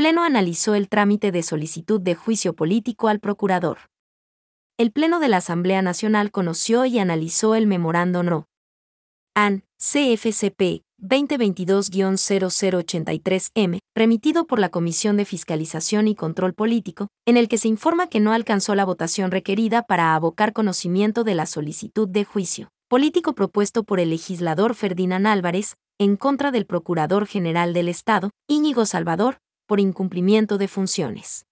Pleno analizó el trámite de solicitud de juicio político al procurador. El Pleno de la Asamblea Nacional conoció y analizó el memorando no. AN, CFCP, 2022-0083M, remitido por la Comisión de Fiscalización y Control Político, en el que se informa que no alcanzó la votación requerida para abocar conocimiento de la solicitud de juicio político propuesto por el legislador Ferdinand Álvarez, en contra del Procurador General del Estado, Íñigo Salvador, por incumplimiento de funciones.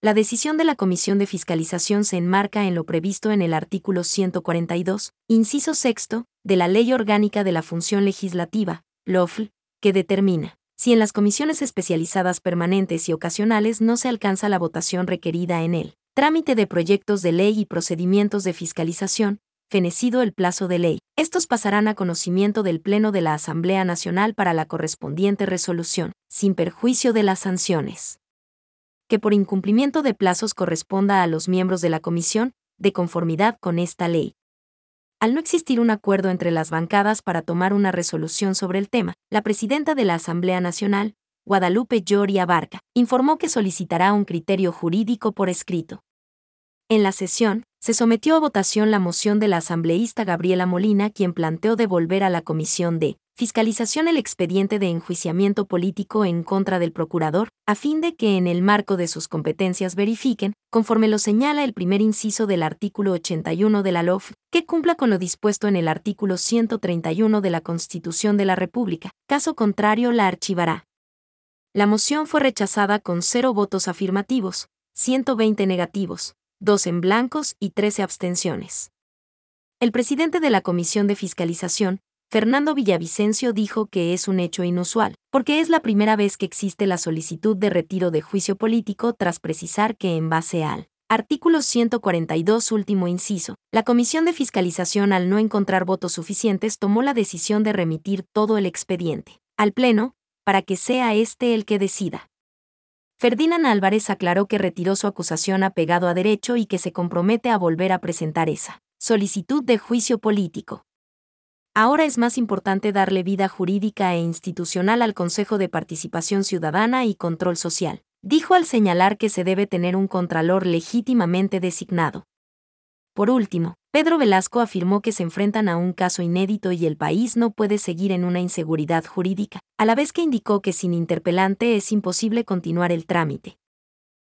La decisión de la Comisión de Fiscalización se enmarca en lo previsto en el artículo 142, inciso sexto, de la Ley Orgánica de la Función Legislativa, LOFL, que determina, si en las comisiones especializadas permanentes y ocasionales no se alcanza la votación requerida en el trámite de proyectos de ley y procedimientos de fiscalización, fenecido el plazo de ley. Estos pasarán a conocimiento del Pleno de la Asamblea Nacional para la correspondiente resolución, sin perjuicio de las sanciones. Que por incumplimiento de plazos corresponda a los miembros de la Comisión, de conformidad con esta ley. Al no existir un acuerdo entre las bancadas para tomar una resolución sobre el tema, la presidenta de la Asamblea Nacional, Guadalupe Lloria Barca, informó que solicitará un criterio jurídico por escrito. En la sesión, se sometió a votación la moción de la asambleísta Gabriela Molina, quien planteó devolver a la Comisión de Fiscalización el expediente de enjuiciamiento político en contra del procurador, a fin de que en el marco de sus competencias verifiquen, conforme lo señala el primer inciso del artículo 81 de la LOF, que cumpla con lo dispuesto en el artículo 131 de la Constitución de la República. Caso contrario, la archivará. La moción fue rechazada con cero votos afirmativos, 120 negativos, dos en blancos y 13 abstenciones. El presidente de la Comisión de Fiscalización, Fernando Villavicencio, dijo que es un hecho inusual, porque es la primera vez que existe la solicitud de retiro de juicio político tras precisar que en base al artículo 142 último inciso, la Comisión de Fiscalización al no encontrar votos suficientes tomó la decisión de remitir todo el expediente al Pleno, para que sea este el que decida. Ferdinand Álvarez aclaró que retiró su acusación apegado a derecho y que se compromete a volver a presentar esa solicitud de juicio político. Ahora es más importante darle vida jurídica e institucional al Consejo de Participación Ciudadana y Control Social, dijo al señalar que se debe tener un contralor legítimamente designado. Por último, Pedro Velasco afirmó que se enfrentan a un caso inédito y el país no puede seguir en una inseguridad jurídica, a la vez que indicó que sin interpelante es imposible continuar el trámite.